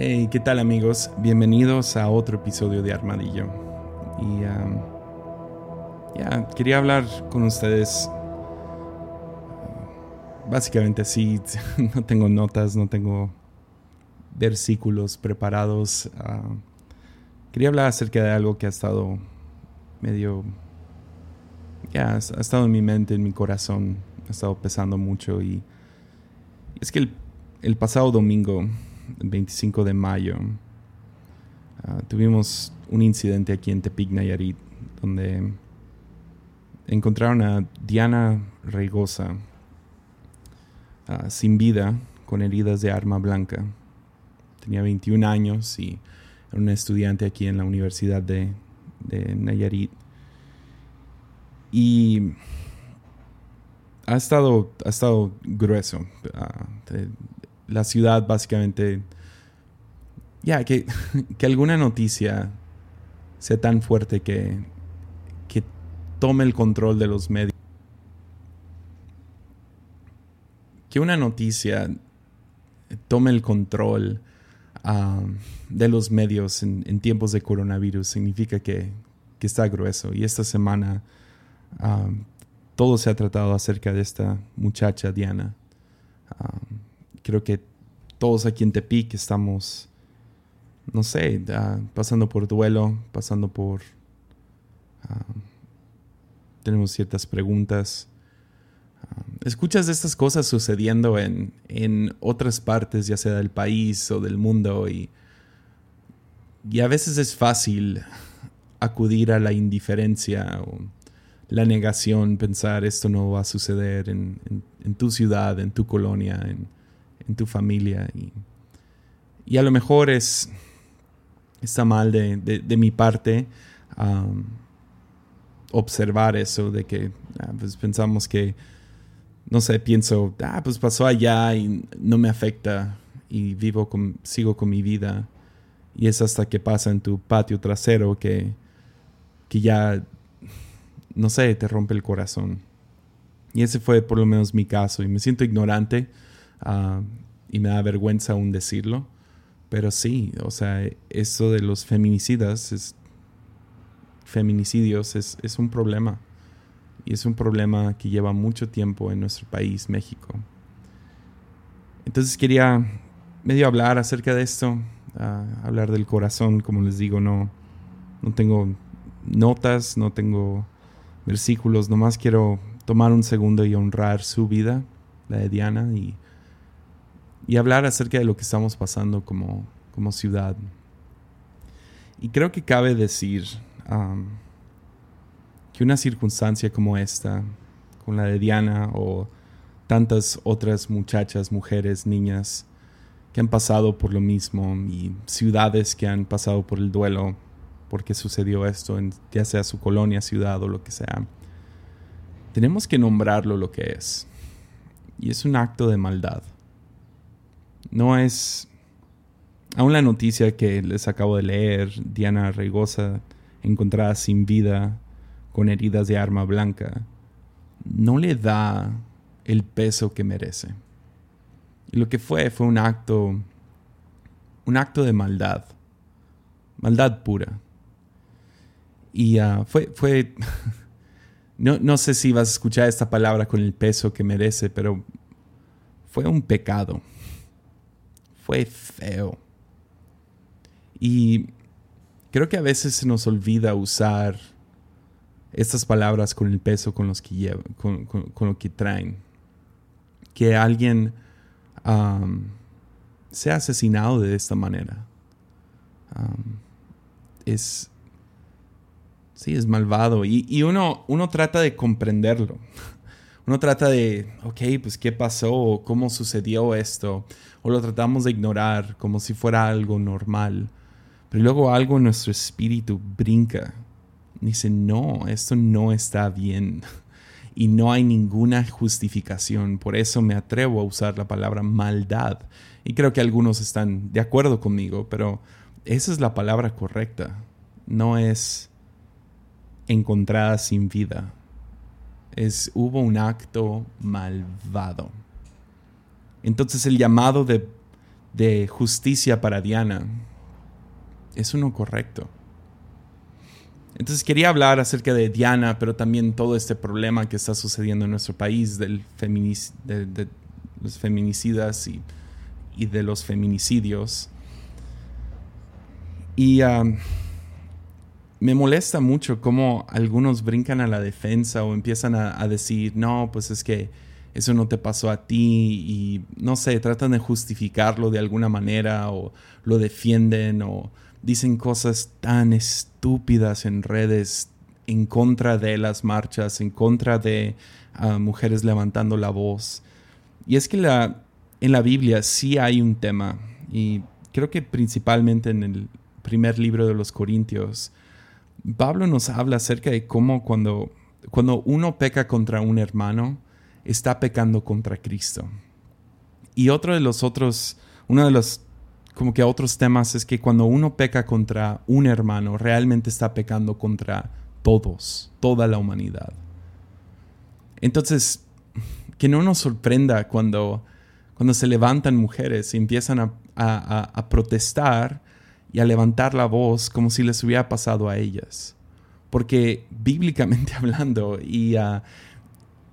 Hey, ¿qué tal amigos? Bienvenidos a otro episodio de Armadillo. Y um, ya, quería hablar con ustedes. uh, Básicamente así, no tengo notas, no tengo versículos preparados. uh, quería hablar acerca de algo que ha estado medio... Ya, ha estado en mi mente, en mi corazón, ha estado pesando mucho y es que el, pasado domingo, 25 de mayo, ah, tuvimos un incidente aquí en Tepic, Nayarit, donde encontraron a Diana Reigosa ah, sin vida, con heridas de arma blanca. Tenía 21 años y era una estudiante aquí en la Universidad de, Nayarit. Y ha estado, ha estado grueso. Ah, la ciudad básicamente, ya, que, que alguna noticia sea tan fuerte que, que tome el control de los medios. Que una noticia tome el control ah, de los medios en, tiempos de coronavirus significa que, que está grueso. Y esta semana ah, todo se ha tratado acerca de esta muchacha Diana. Um, creo que todos aquí en Tepic estamos, no sé, ah, pasando por duelo, pasando por... ah, tenemos ciertas preguntas. Ah, escuchas estas cosas sucediendo en, en otras partes, ya sea del país o del mundo, y, y a veces es fácil acudir a la indiferencia o la negación, pensar esto no va a suceder en- en tu ciudad, en tu colonia, en, en tu familia. Y, y a lo mejor es, está mal de, de- mi parte observar eso, de que ah, pues pensamos que, no sé, pienso, ah, pues pasó allá y no me afecta y vivo con, sigo con mi vida. Y es hasta que pasa en tu patio trasero que, que ya no sé, te rompe el corazón. Y ese fue por lo menos mi caso. Y me siento ignorante ah, y me da vergüenza aún decirlo. Pero sí, o sea, eso de los feminicidas, feminicidios, es, es un problema. Y es un problema que lleva mucho tiempo en nuestro país, México. Entonces quería medio hablar acerca de esto, ah, hablar del corazón, como les digo, no, no tengo notas, no tengo versículos, nomás quiero tomar un segundo y honrar su vida, la de Diana, y, y hablar acerca de lo que estamos pasando como, como ciudad. Y creo que cabe decir um, que una circunstancia como esta, con la de Diana o tantas otras muchachas, mujeres, niñas que han pasado por lo mismo y ciudades que han pasado por el duelo porque sucedió esto, en, ya sea su colonia, ciudad o lo que sea. Tenemos que nombrarlo lo que es. Y es un acto de maldad. No es... Aún la noticia que les acabo de leer, Diana Reigosa encontrada sin vida, con heridas de arma blanca, no le da el peso que merece. Lo que fue fue un acto, un acto de maldad, maldad pura. Y ah, fue, fue no sé si vas a escuchar esta palabra con el peso que merece, pero fue un pecado. Fue feo. Y creo que a veces se nos olvida usar estas palabras con el peso con los que lleva, con, con- lo que traen. Que alguien sea asesinado de esta manera. Es Sí, es malvado. Y, y uno, uno trata de comprenderlo. Uno trata de, ok, pues qué pasó, cómo sucedió esto, o lo tratamos de ignorar como si fuera algo normal. Pero luego algo en nuestro espíritu brinca. Dice, no, esto no está bien. Y no hay ninguna justificación. Por eso me atrevo a usar la palabra maldad. Y creo que algunos están de acuerdo conmigo, pero esa es la palabra correcta. No es encontrada sin vida. Es, hubo un acto malvado. Entonces el llamado de, de justicia para Diana. Eso no correcto. Entonces quería hablar acerca de Diana, pero también todo este problema que está sucediendo en nuestro país del de, los feminicidas y, de los feminicidios. Y um, me molesta mucho cómo algunos brincan a la defensa o empiezan a, decir, no, pues es que eso no te pasó a ti y no sé, tratan de justificarlo de alguna manera o lo defienden o dicen cosas tan estúpidas en redes en contra de las marchas, en contra de ah, mujeres levantando la voz. Y es que la, en la Biblia sí hay un tema, y creo que principalmente en el primer libro de los Corintios, Pablo nos habla acerca de cómo cuando, cuando uno peca contra un hermano, está pecando contra Cristo. Y otro de los otros, uno de los como que otros temas es que cuando uno peca contra un hermano, realmente está pecando contra todos, toda la humanidad. Entonces, que no nos sorprenda cuando, cuando se levantan mujeres y empiezan a, a protestar y a levantar la voz como si les hubiera pasado a ellas. Porque bíblicamente hablando y, uh,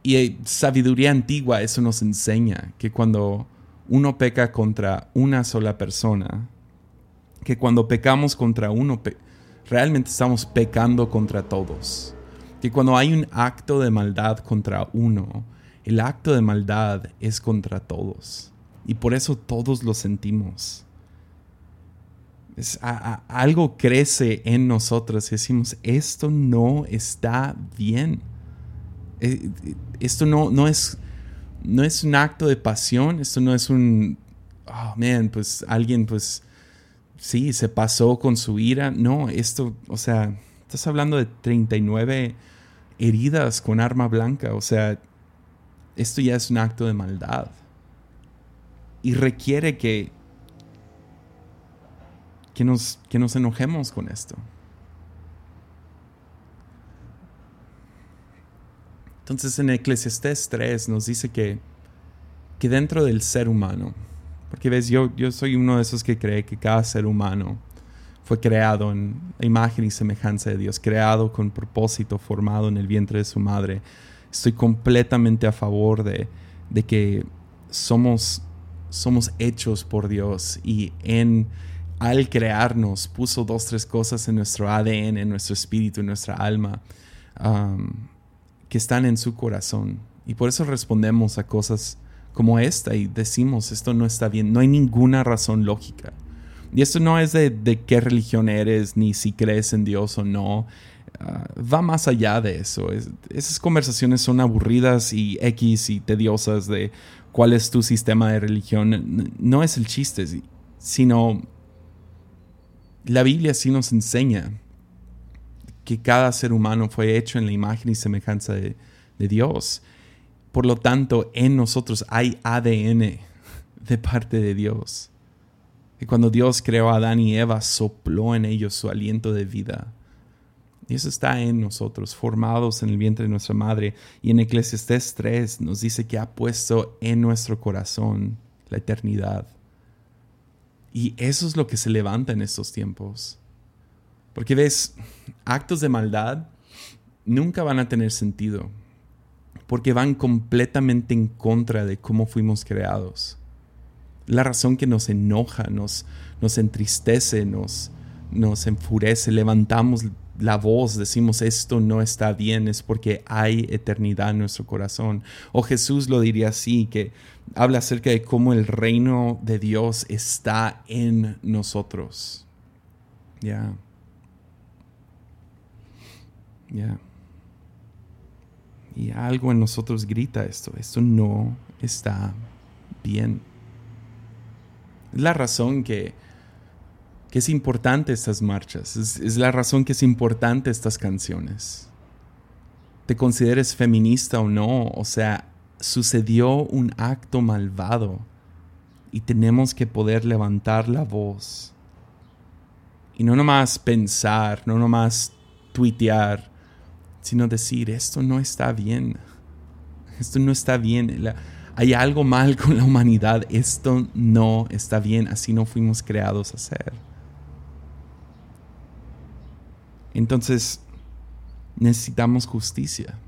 y sabiduría antigua, eso nos enseña que cuando uno peca contra una sola persona, que cuando pecamos contra uno, realmente estamos pecando contra todos. Que cuando hay un acto de maldad contra uno, el acto de maldad es contra todos. Y por eso todos lo sentimos algo crece en nosotros y decimos, esto no está bien. Eh, esto no, no, es, no es un acto de pasión, esto no es un, oh man, pues alguien pues sí, se pasó con su ira. No, esto, o sea, estás hablando de 39 heridas con arma blanca, o sea, esto ya es un acto de maldad. Y requiere que que nos, que nos enojemos con esto. Entonces en Eclesiastés 3 nos dice que, que dentro del ser humano, porque ves, yo, yo soy uno de esos que cree que cada ser humano fue creado en la imagen y semejanza de Dios, creado con propósito, formado en el vientre de su madre. Estoy completamente a favor de, de que somos, somos hechos por Dios y en al crearnos puso dos, tres cosas en nuestro ADN, en nuestro espíritu, en nuestra alma, um, que están en su corazón. Y por eso respondemos a cosas como esta y decimos, esto no está bien, no hay ninguna razón lógica. Y esto no es de, qué religión eres, ni si crees en Dios o no. Uh, va más allá de eso. esas conversaciones son aburridas y X y tediosas de cuál es tu sistema de religión. No es el chiste, sino la Biblia sí nos enseña que cada ser humano fue hecho en la imagen y semejanza de, Dios. Por lo tanto, en nosotros hay ADN de parte de Dios. Y cuando Dios creó a Adán y Eva, sopló en ellos su aliento de vida. Y eso está en nosotros, formados en el vientre de nuestra madre. Y en Eclesiastés 3 nos dice que ha puesto en nuestro corazón la eternidad. Y eso es lo que se levanta en estos tiempos. Porque ves, actos de maldad nunca van a tener sentido, porque van completamente en contra de cómo fuimos creados. La razón que nos enoja, nos, nos entristece, nos, nos enfurece, levantamos la voz, decimos esto no está bien, es porque hay eternidad en nuestro corazón. O Jesús lo diría así, que habla acerca de cómo el reino de Dios está en nosotros. Ya. Ya. Y algo en nosotros grita esto, esto no está bien. La razón que que es importante estas marchas, es, la razón que es importante estas canciones. Te consideres feminista o no, o sea, sucedió un acto malvado y tenemos que poder levantar la voz. Y no nomás pensar, no nomás tuitear, sino decir, esto no está bien. Esto no está bien. hay algo mal con la humanidad, esto no está bien, así no fuimos creados a ser. Entonces, necesitamos justicia.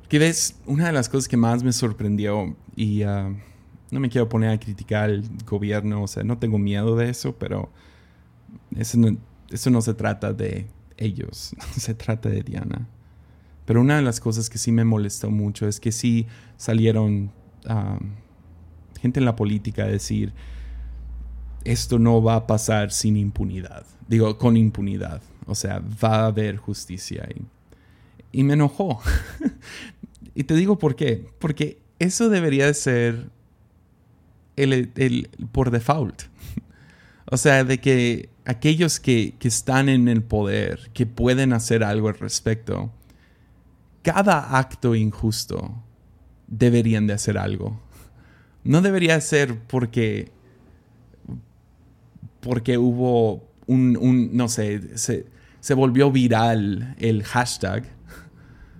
Porque ves, una de las cosas que más me sorprendió, y ah, no me quiero poner a criticar al gobierno, o sea, no tengo miedo de eso, pero eso no, eso no se trata de ellos, se trata de Diana. Pero una de las cosas que sí me molestó mucho es que sí salieron ah, gente en la política a decir, esto no va a pasar sin impunidad. Digo, con impunidad. O sea, va a haber justicia. Y, y me enojó. y te digo por qué. Porque eso debería de ser el, el, por default. o sea, de que aquellos que, que están en el poder, que pueden hacer algo al respecto, cada acto injusto deberían de hacer algo. No debería ser porque, porque hubo un, no sé, se, volvió viral el hashtag,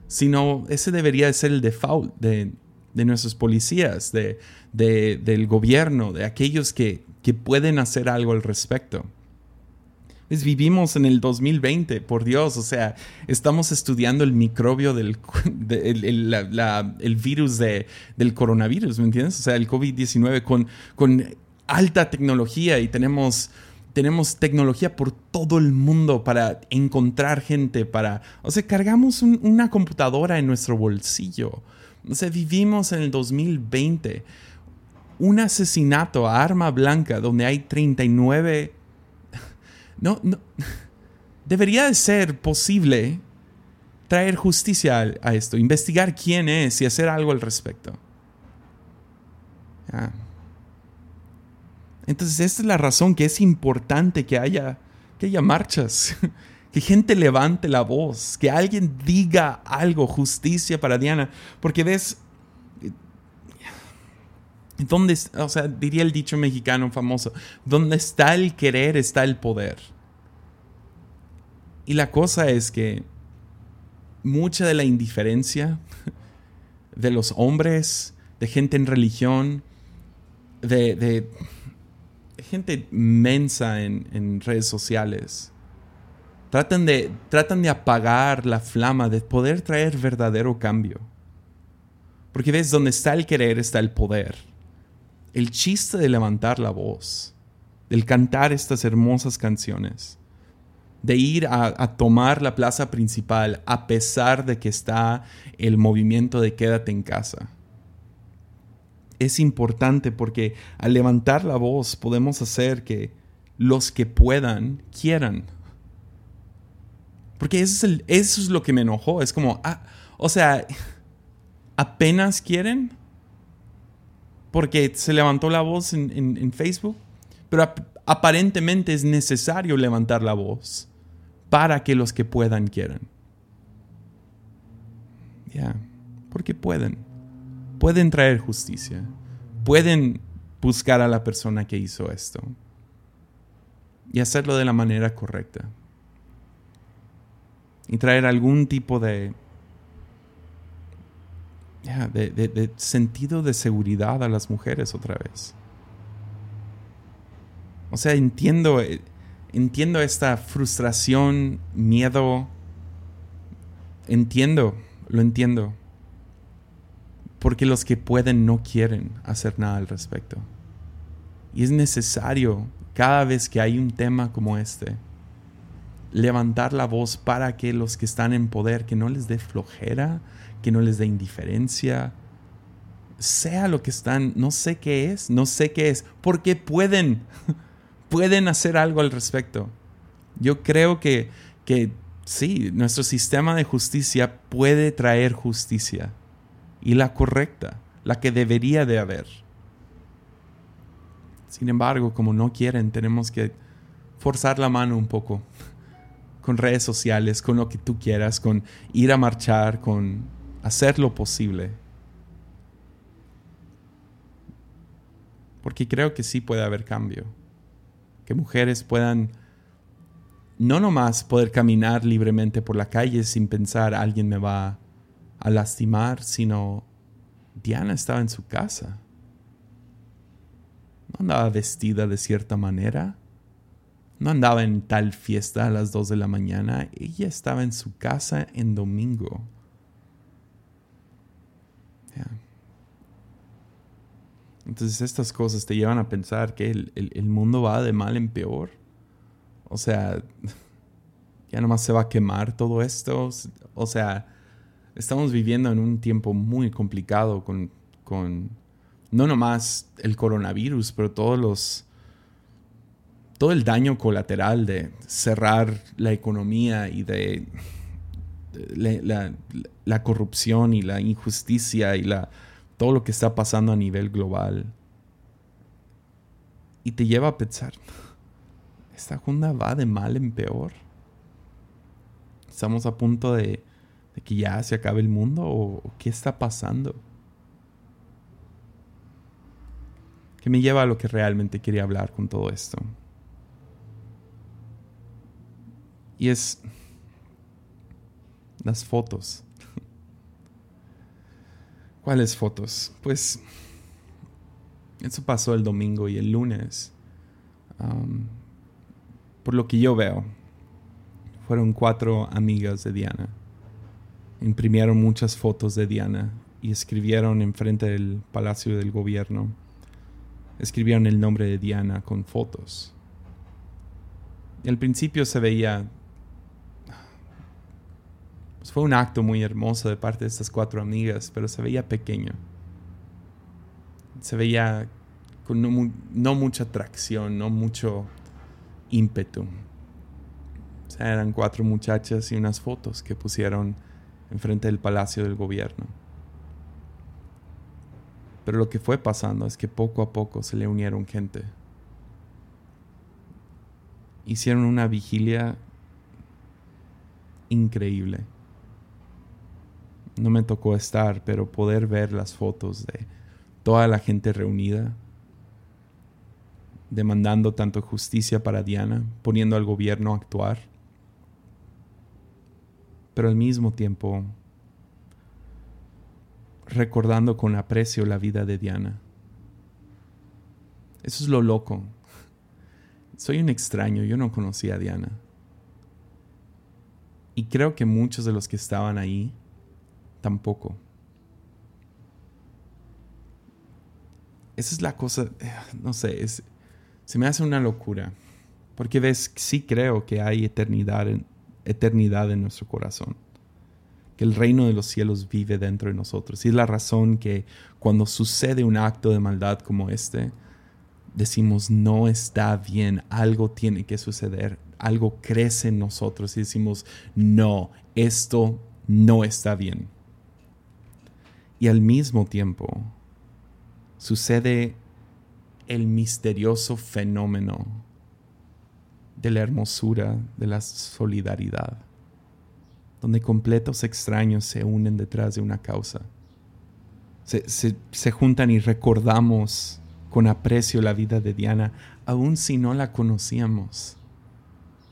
sino ese debería de ser el default de, nuestros policías, de, del gobierno, de aquellos que, que pueden hacer algo al respecto vivimos en el 2020, por Dios, o sea, estamos estudiando el microbio del el, virus de, del coronavirus, ¿me entiendes? O sea, el COVID-19 con, con alta tecnología y tenemos, tenemos tecnología por todo el mundo para encontrar gente, para, o sea, cargamos una computadora en nuestro bolsillo. O sea, vivimos en el 2020. Un asesinato a arma blanca donde hay 39 no, no. Debería de ser posible traer justicia a, esto, investigar quién es y hacer algo al respecto. Entonces, esta es la razón que es importante que haya, que haya marchas, que gente levante la voz, que alguien diga algo, justicia para Diana, porque ves, ¿Dónde, o sea, diría el dicho mexicano famoso, donde está el querer está el poder. Y la cosa es que mucha de la indiferencia de los hombres, de gente en religión, de, gente mensa en, redes sociales, tratan de, tratan de apagar la flama de poder traer verdadero cambio. Porque ves, donde está el querer está el poder el chiste de levantar la voz, del cantar estas hermosas canciones, de ir a, tomar la plaza principal a pesar de que está el movimiento de quédate en casa. Es importante porque al levantar la voz podemos hacer que los que puedan quieran. Porque eso es, eso es lo que me enojó. Es como, ah, o sea, apenas quieren porque se levantó la voz en, Facebook, pero aparentemente es necesario levantar la voz para que los que puedan quieran. Ya, porque pueden. Pueden traer justicia. Pueden buscar a la persona que hizo esto. Y hacerlo de la manera correcta. Y traer algún tipo de de, sentido de seguridad a las mujeres otra vez. O sea, entiendo, eh, entiendo esta frustración, miedo. Entiendo, lo entiendo. Porque los que pueden no quieren hacer nada al respecto. Y es necesario, cada vez que hay un tema como este, levantar la voz para que los que están en poder, que no les dé flojera, que no les dé indiferencia, sea lo que están, no sé qué es, no sé qué es, porque pueden, pueden hacer algo al respecto. Yo creo que, que sí, nuestro sistema de justicia puede traer justicia y la correcta, la que debería de haber. Sin embargo, como no quieren, tenemos que forzar la mano un poco con redes sociales, con lo que tú quieras, con ir a marchar, con hacer lo posible. Porque creo que sí puede haber cambio. Que mujeres puedan no nomás poder caminar libremente por la calle sin pensar alguien me va a lastimar, sino Diana estaba en su casa. No andaba vestida de cierta manera. No andaba en tal fiesta a las 2 de la mañana. Ella estaba en su casa en domingo. Entonces estas cosas te llevan a pensar que el, mundo va de mal en peor. O sea, ya nomás se va a quemar todo esto. O sea, estamos viviendo en un tiempo muy complicado con, con no nomás el coronavirus, pero todos los todo el daño colateral de cerrar la economía y de la, corrupción y la injusticia y la, todo lo que está pasando a nivel global. Y te lleva a pensar, ¿esta junda va de mal en peor? ¿Estamos a punto de, que ya se acabe el mundo o, o qué está pasando? Que me lleva a lo que realmente quería hablar con todo esto. Y es las fotos. ¿Cuáles fotos? Pues eso pasó el domingo y el lunes. por lo que yo veo, fueron cuatro amigas de Diana. Imprimieron muchas fotos de Diana y escribieron enfrente del Palacio del Gobierno. Escribieron el nombre de Diana con fotos. Al principio se veía pues fue un acto muy hermoso de parte de estas cuatro amigas, pero se veía pequeño. Se veía con no, mucha atracción, no mucho ímpetu. O sea, eran cuatro muchachas y unas fotos que pusieron enfrente del palacio del gobierno. Pero lo que fue pasando es que poco a poco se le unieron gente. Hicieron una vigilia increíble no me tocó estar, pero poder ver las fotos de toda la gente reunida, demandando tanto justicia para Diana, poniendo al gobierno a actuar, pero al mismo tiempo recordando con aprecio la vida de Diana. Eso es lo loco. Soy un extraño, yo no conocía a Diana. Y creo que muchos de los que estaban ahí tampoco. Esa es la cosa, eh, no sé, se me hace una locura. Porque ves, sí creo que hay eternidad en, eternidad en nuestro corazón. Que el reino de los cielos vive dentro de nosotros. Y es la razón que cuando sucede un acto de maldad como este, decimos, no está bien, algo tiene que suceder, algo crece en nosotros y decimos, no, esto no está bien. Y al mismo tiempo sucede el misterioso fenómeno de la hermosura de la solidaridad, donde completos extraños se unen detrás de una causa. Se, juntan y recordamos con aprecio la vida de Diana, aun si no la conocíamos,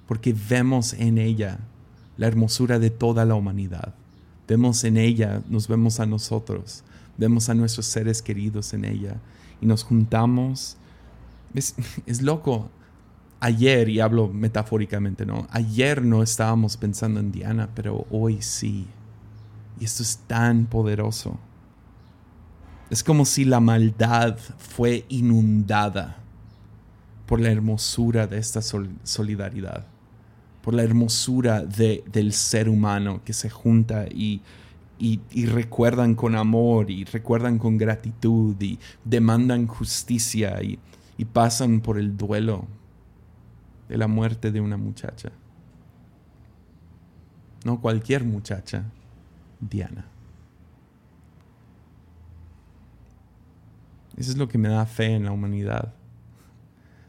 porque vemos en ella la hermosura de toda la humanidad. Vemos en ella, nos vemos a nosotros, vemos a nuestros seres queridos en ella y nos juntamos. Es, es loco. Ayer, y hablo metafóricamente, ¿no? Ayer no estábamos pensando en Diana, pero hoy sí. Y esto es tan poderoso. Es como si la maldad fue inundada por la hermosura de esta solidaridad por la hermosura del ser humano que se junta y, recuerdan con amor y recuerdan con gratitud y demandan justicia y, y pasan por el duelo de la muerte de una muchacha. No cualquier muchacha, Diana. Eso es lo que me da fe en la humanidad.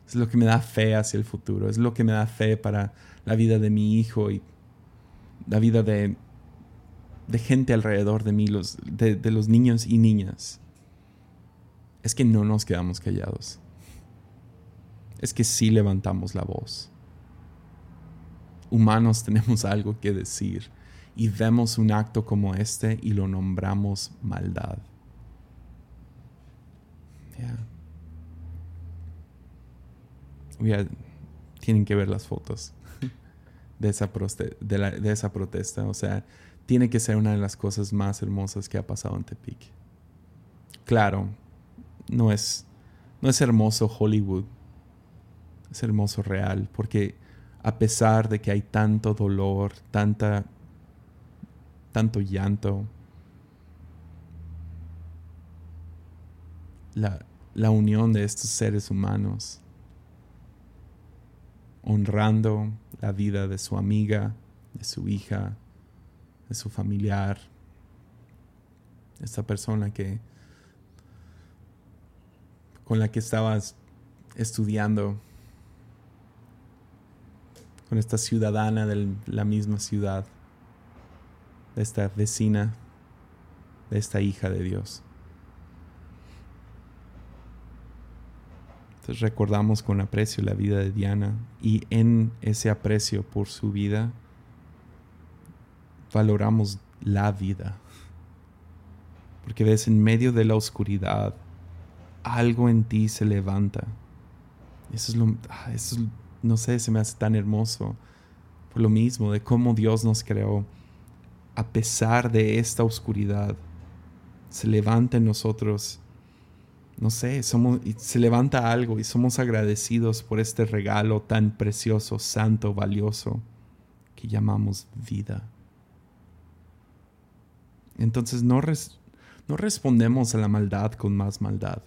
Es lo que me da fe hacia el futuro. Es lo que me da fe para la vida de mi hijo y la vida de, de gente alrededor de mí, de, de los niños y niñas, es que no nos quedamos callados. Es que sí levantamos la voz. Humanos tenemos algo que decir y vemos un acto como este y lo nombramos maldad. Ya. tienen que ver las fotos de esa, de esa protesta. O sea, tiene que ser una de las cosas más hermosas que ha pasado en Tepic. Claro, no es, no es hermoso Hollywood, es hermoso real, porque a pesar de que hay tanto dolor, tanta, tanto llanto, la, la unión de estos seres humanos, honrando la vida de su amiga, de su hija, de su familiar, esta persona que con la que estabas estudiando, esta ciudadana de la misma ciudad, de esta vecina, de esta hija de Dios. Entonces recordamos con aprecio la vida de Diana y en ese aprecio por su vida valoramos la vida. Porque ves, en medio de la oscuridad, algo en ti se levanta. Eso es lo, ah, eso no sé, se me hace tan hermoso. Por lo mismo, de cómo Dios nos creó. A pesar de esta oscuridad, se levanta en nosotros. No sé, somos, se levanta algo y somos agradecidos por este regalo tan precioso, santo, valioso que llamamos vida. Entonces no, no respondemos a la maldad con más maldad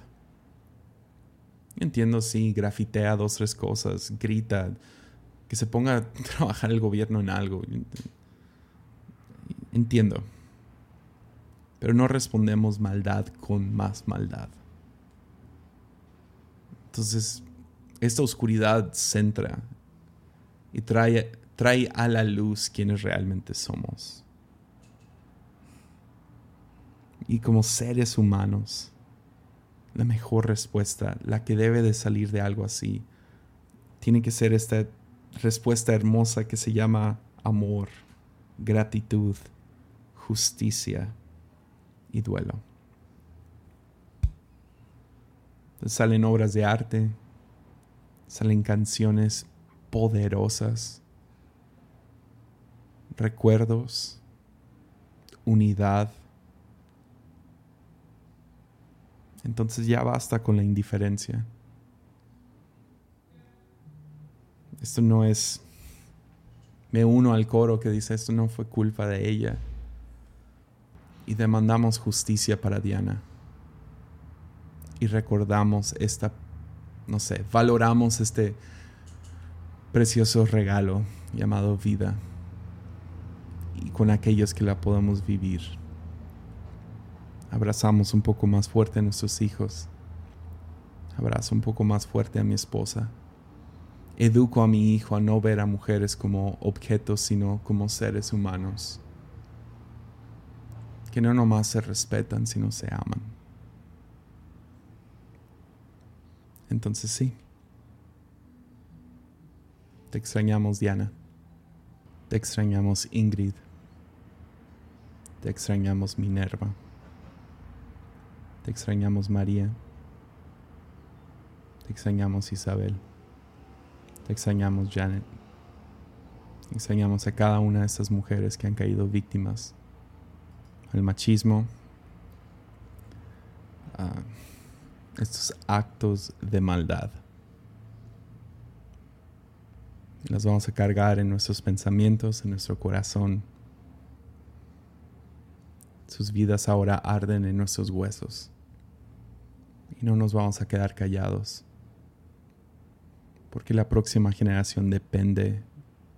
Entiendo, sí, grafitea dos, tres cosas, grita, que se ponga a trabajar el gobierno en algo. Entiendo. Pero no respondemos maldad con más maldad. Entonces, esta oscuridad centra y trae, trae a la luz quienes realmente somos. Y como seres humanos, la mejor respuesta, la que debe de salir de algo así. Tiene que ser esta respuesta hermosa que se llama amor, gratitud, justicia y duelo. salen obras de arte, salen canciones poderosas, recuerdos, unidad, Entonces ya basta con la indiferencia. Esto no es... Me uno al coro que dice, esto no fue culpa de ella. Y demandamos justicia para Diana. Y recordamos esta, no sé, valoramos este precioso regalo llamado vida. Y con aquellos que la podemos vivir abrazamos un poco más fuerte a nuestros hijos. Abrazo un poco más fuerte a mi esposa. Educo a mi hijo a no ver a mujeres como objetos, sino como seres humanos. Que no nomás se respetan, sino se aman. Entonces sí. Te extrañamos, Diana. Te extrañamos, Ingrid. Te extrañamos, Minerva. Te extrañamos María. Te extrañamos Isabel. Te extrañamos Janet. Extrañamos a cada una de estas mujeres que han caído víctimas al machismo, a estos actos de maldad. Las vamos a cargar en nuestros pensamientos, en nuestro corazón. Sus vidas ahora arden en nuestros huesos y no nos vamos a quedar callados. Porque la próxima generación depende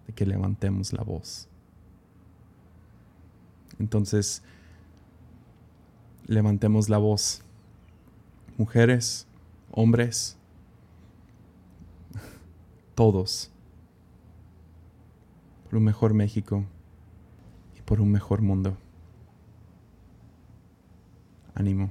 de que levantemos la voz. Entonces, levantemos la voz. Mujeres, hombres, todos. Por un mejor México y por un mejor mundo. Ánimo.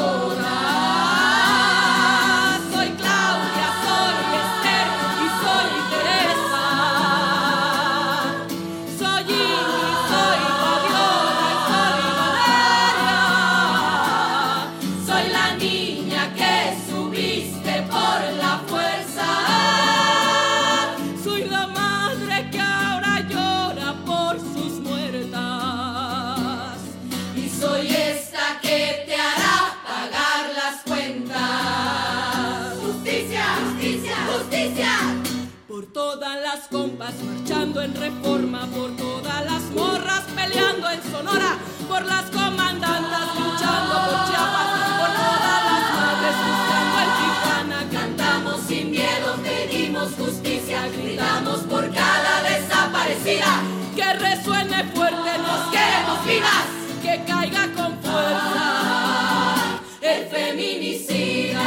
Justicia, gritamos por cada desaparecida. Que resuene fuerte, nos queremos vivas, que caiga con fuerza el feminicida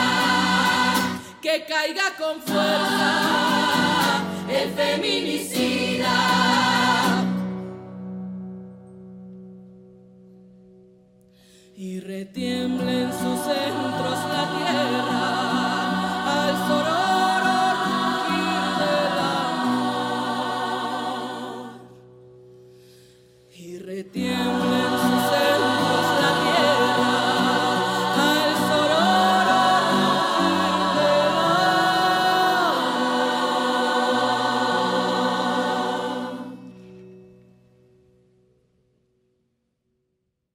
que caiga con fuerza el feminicida. Y retiemble en sus centros la tierra Yeah.